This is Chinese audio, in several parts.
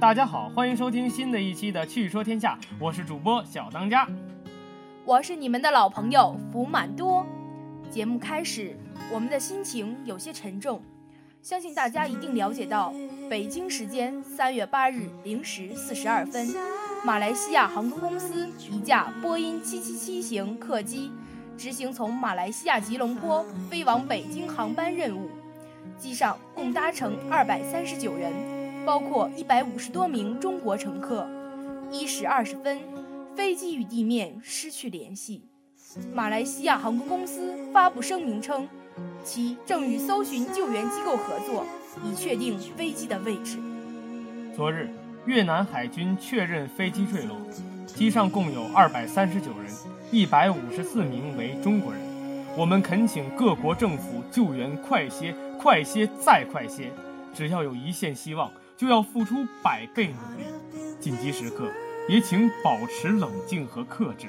大家好，欢迎收听新的一期的《趣说天下》，我是主播小当家，我是你们的老朋友福满多。节目开始，我们的心情有些沉重，相信大家一定了解到，北京时间三月八日零时四十二分，马来西亚航空公司一架波音七七七型客机执行从马来西亚吉隆坡飞往北京航班任务。机上共搭乘二百三十九人，包括一百五十多名中国乘客。一时二十分，飞机与地面失去联系。马来西亚航空公司发布声明称，其正与搜寻救援机构合作，以确定飞机的位置。昨日，越南海军确认飞机坠落，机上共有二百三十九人，一百五十四名为中国人。我们恳请各国政府救援快些。快些，再快些！只要有一线希望，就要付出百倍努力。紧急时刻，也请保持冷静和克制，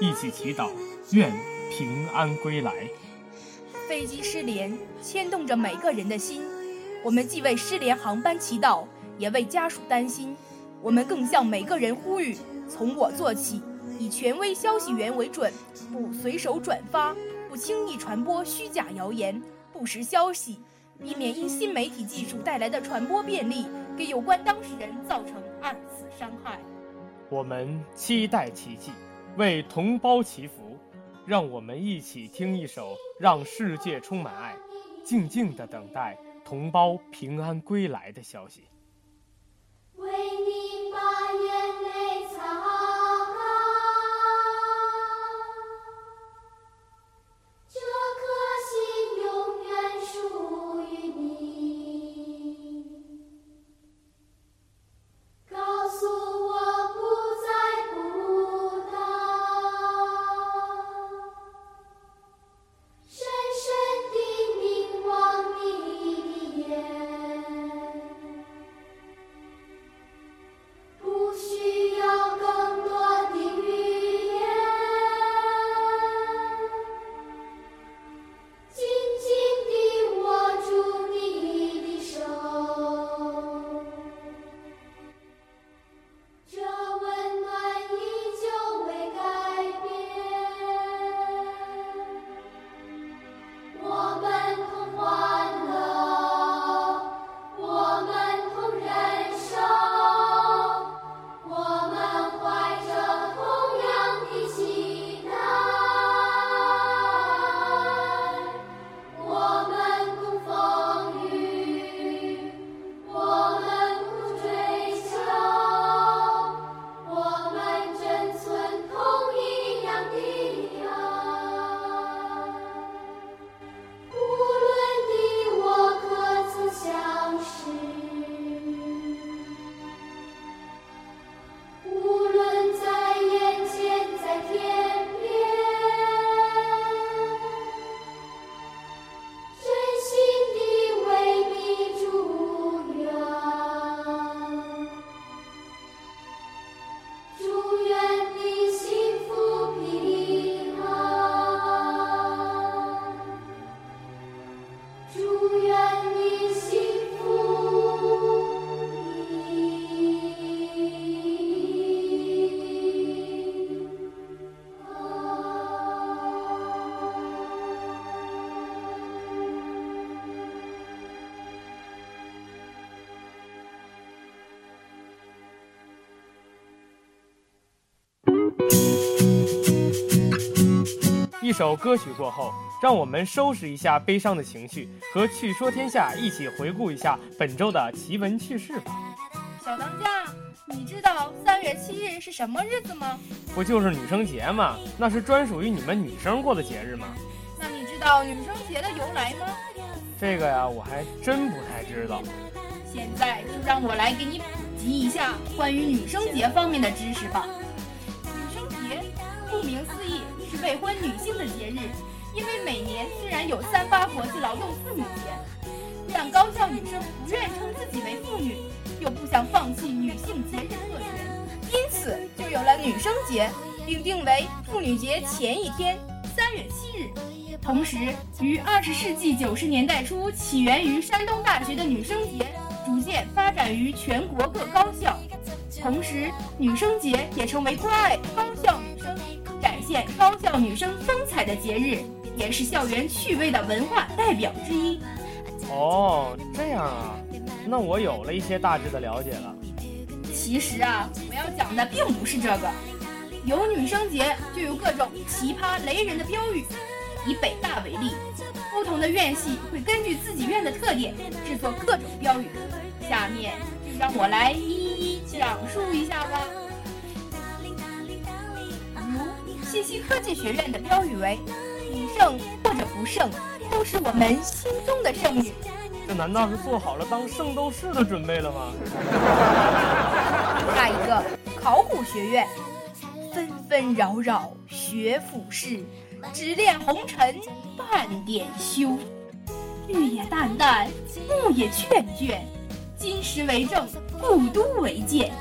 一起祈祷，愿平安归来。飞机失联，牵动着每个人的心。我们既为失联航班祈祷，也为家属担心。我们更向每个人呼吁：从我做起，以权威消息源为准，不随手转发，不轻易传播虚假谣言。不实消息，避免因新媒体技术带来的传播便利，给有关当事人造成二次伤害。我们期待奇迹，为同胞祈福。让我们一起听一首《让世界充满爱》，静静的等待同胞平安归来的消息。为你首歌曲过后，让我们收拾一下悲伤的情绪，和趣说天下一起回顾一下本周的奇闻趣事吧。小当家，你知道三月七日是什么日子吗？不就是女生节吗？那是专属于你们女生过的节日吗？那你知道女生节的由来吗？这个呀，我还真不太知道。现在就让我来给你普及一下关于女生节方面的知识吧。女生节，顾名思义。未婚女性的节日，因为每年虽然有三八国际劳动妇女节，但高校女生不愿称自己为妇女，又不想放弃女性节日特权，因此就有了女生节，并定为妇女节前一天，三月七日。同时，于二十世纪九十年代初起源于山东大学的女生节，逐渐发展于全国各高校。同时，女生节也成为关爱高校、现高校女生风采的节日，也是校园趣味的文化代表之一。哦，这样啊，那我有了一些大致的了解了。其实啊，我要讲的并不是这个。有女生节，就有各种奇葩雷人的标语。以北大为例，不同的院系会根据自己院的特点制作各种标语。下面就让我来一一讲述一下吧。信息科技学院的标语为“你胜或者不胜，都是我们心中的圣女”。这难道是做好了当圣斗士的准备了吗？下一个考古学院，纷纷扰扰学府事，只恋红尘半点羞。玉也淡淡，木也倦倦，金石为证，故都为鉴。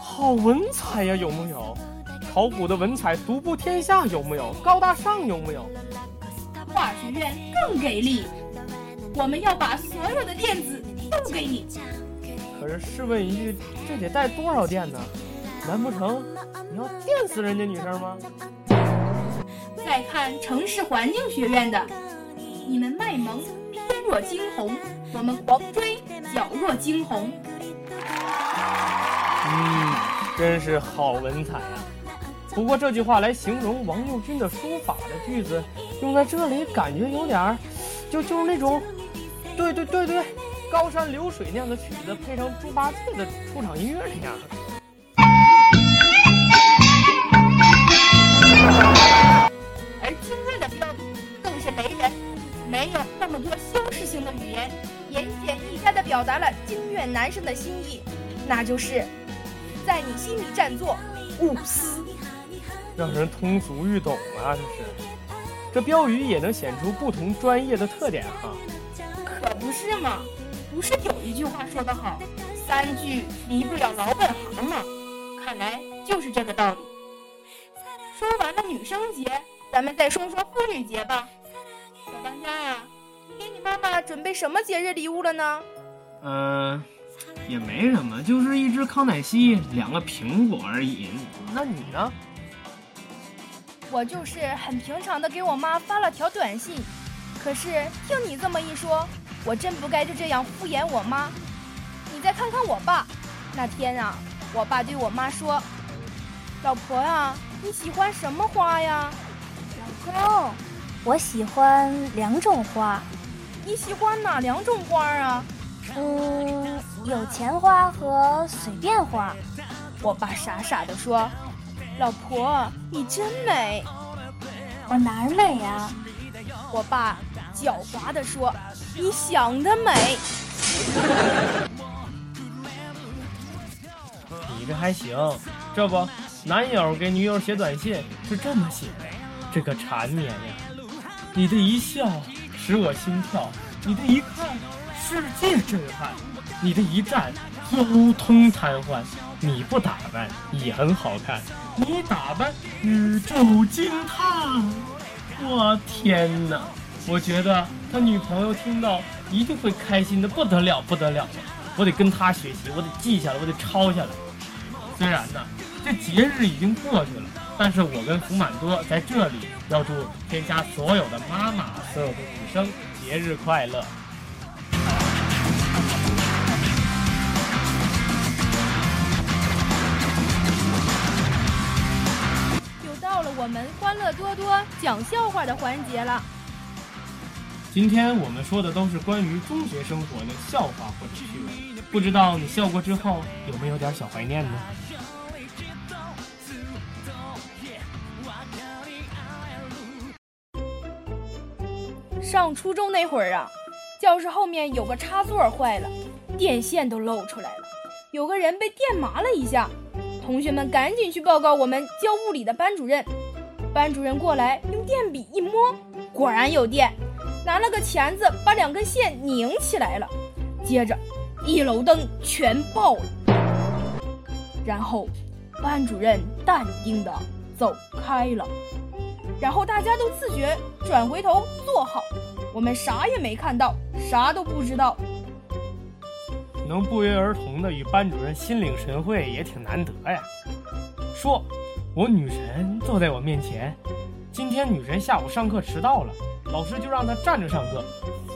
好文采呀，有木有？考古的文采独步天下，有木有？高大上，有木有？化学院更给力，我们要把所有的电子都给你。可是试问一句，这得带多少电呢？难不成你要电死人家女生吗？再看城市环境学院的，你们卖萌翩若惊鸿，我们狂追皎若惊鸿。嗯，真是好文采啊！不过这句话来形容王右军的书法的句子，用在这里感觉有点儿，就就是那种，对对对对，高山流水那样的曲子，配上猪八戒的出场音乐那样。而今日的标语更是雷人，没有那么多修饰性的语言，言简意赅地表达了京院男生的心意，那就是在你心里占座，勿私。让人通俗易懂啊！这是，这标语也能显出不同专业的特点哈。可不是嘛，不是有一句话说得好，三句离不了老本行吗？看来就是这个道理。说完了女生节，咱们再说说妇女节吧。小当家呀，你给你妈妈准备什么节日礼物了呢？嗯、也没什么，就是一只康乃馨，两个苹果而已。那你呢？我就是很平常的给我妈发了条短信，可是听你这么一说，我真不该就这样敷衍我妈。你再看看我爸，那天啊，我爸对我妈说：“老婆呀，你喜欢什么花呀？老公，我喜欢两种花，你喜欢哪两种花啊嗯，有钱花和随便花。？”我爸傻傻的说：“老婆，你真美。我哪儿美啊？”我爸狡猾的说：“你想得美。”你这还行，这不，男友给女友写短信是这么写的，这个缠绵呀！你的一笑使我心跳，你的一看世界震撼，你的一站交通瘫痪。你不打扮也很好看，你打扮宇宙惊叹。我天哪！我觉得他女朋友听到一定会开心的不得了，不得了了。我得跟他学习，我得记下来，我得抄下来。虽然呢，这节日已经过去了，但是我跟福满多在这里要祝天下所有的妈妈、所有的女生节日快乐。乐多多讲笑话的环节了。今天我们说的都是关于中学生活的笑话或者趣闻，不知道你笑过之后有没有点小怀念呢？上初中那会儿啊，教室后面有个插座坏了，电线都露出来了，有个人被电麻了一下，同学们赶紧去报告我们教物理的班主任。班主任过来用电笔一摸，果然有电，拿了个钳子把两根线拧起来了，接着一楼灯全爆了，然后班主任淡定的走开了。然后大家都自觉转回头坐好，我们啥也没看到，啥都不知道。能不约而同的与班主任心领神会也挺难得呀。说，我女神坐在我面前，今天女神下午上课迟到了，老师就让她站着上课。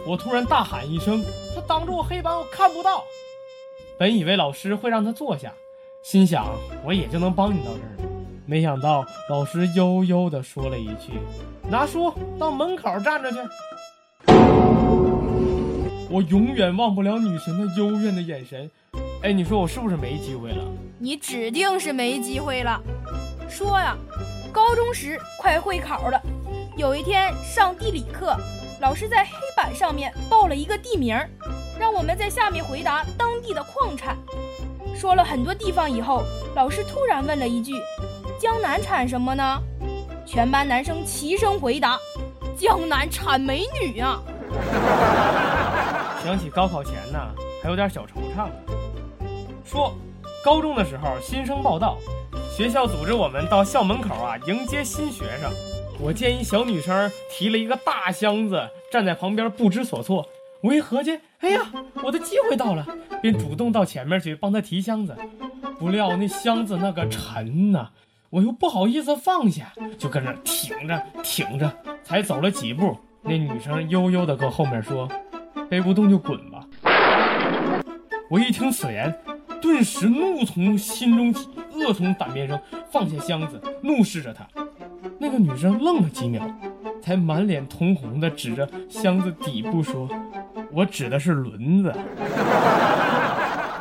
我突然大喊一声，她挡着我黑板，我看不到。本以为老师会让她坐下，心想我也就能帮你到这儿了。没想到老师悠悠地说了一句：“拿书到门口站着去。”我永远忘不了女神那幽怨的眼神。哎，你说我是不是没机会了？你指定是没机会了。说呀，高中时快会考了，有一天上地理课，老师在黑板上面报了一个地名，让我们在下面回答当地的矿产。说了很多地方以后，老师突然问了一句：“江南产什么呢？”全班男生齐声回答：“江南产美女呀！” 想起高考前呢，还有点小惆怅。说，高中的时候新生报道，学校组织我们到校门口啊迎接新学生。我见一小女生提了一个大箱子，站在旁边不知所措。我一合计，哎呀，我的机会到了，便主动到前面去帮她提箱子。不料那箱子那个沉呐，我又不好意思放下，就跟那挺着挺着，才走了几步，那女生悠悠地搁后面说。背不动就滚吧！我一听此言，顿时怒从心中起，恶从胆边生，放下箱子，怒视着他。那个女生愣了几秒，才满脸通红的指着箱子底部说：“我指的是轮子。”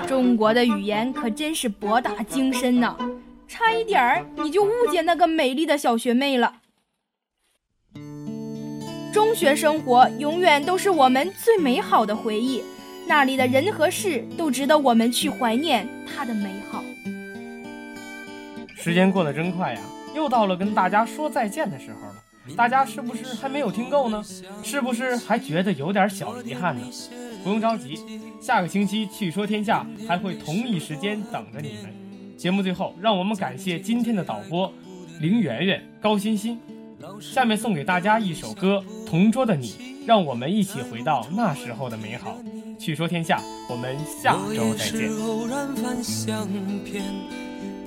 中国的语言可真是博大精深呐，差一点儿你就误解那个美丽的小学妹了。中学生活永远都是我们最美好的回忆，那里的人和事都值得我们去怀念它的美好。时间过得真快呀，又到了跟大家说再见的时候了。大家是不是还没有听够呢？是不是还觉得有点小遗憾呢？不用着急，下个星期《趣说天下》还会同一时间等着你们。节目最后，让我们感谢今天的导播林媛媛、高欣欣。下面送给大家一首歌《同桌的你》，让我们一起回到那时候的美好。趣说天下，我们下周再见。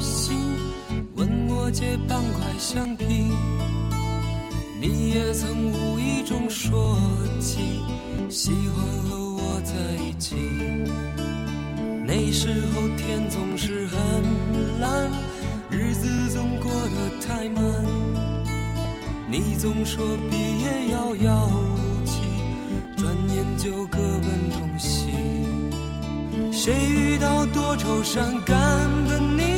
心，问我借半块橡皮。你也曾无意中说起，喜欢和我在一起。那时候天总是很蓝，日子总过得太慢。你总说毕业遥遥无期，转眼就各奔东西。谁遇到多愁善感的你？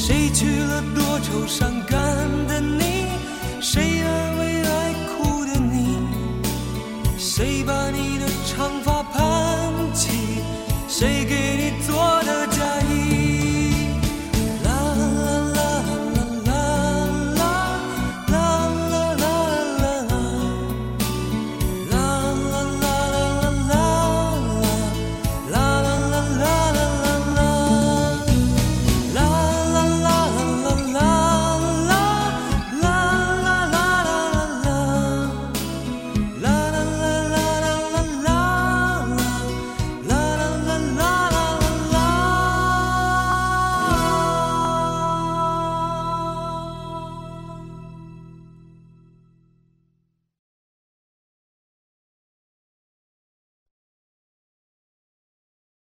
谁娶了多愁善感的你？谁安慰爱哭的你？谁把你的长发？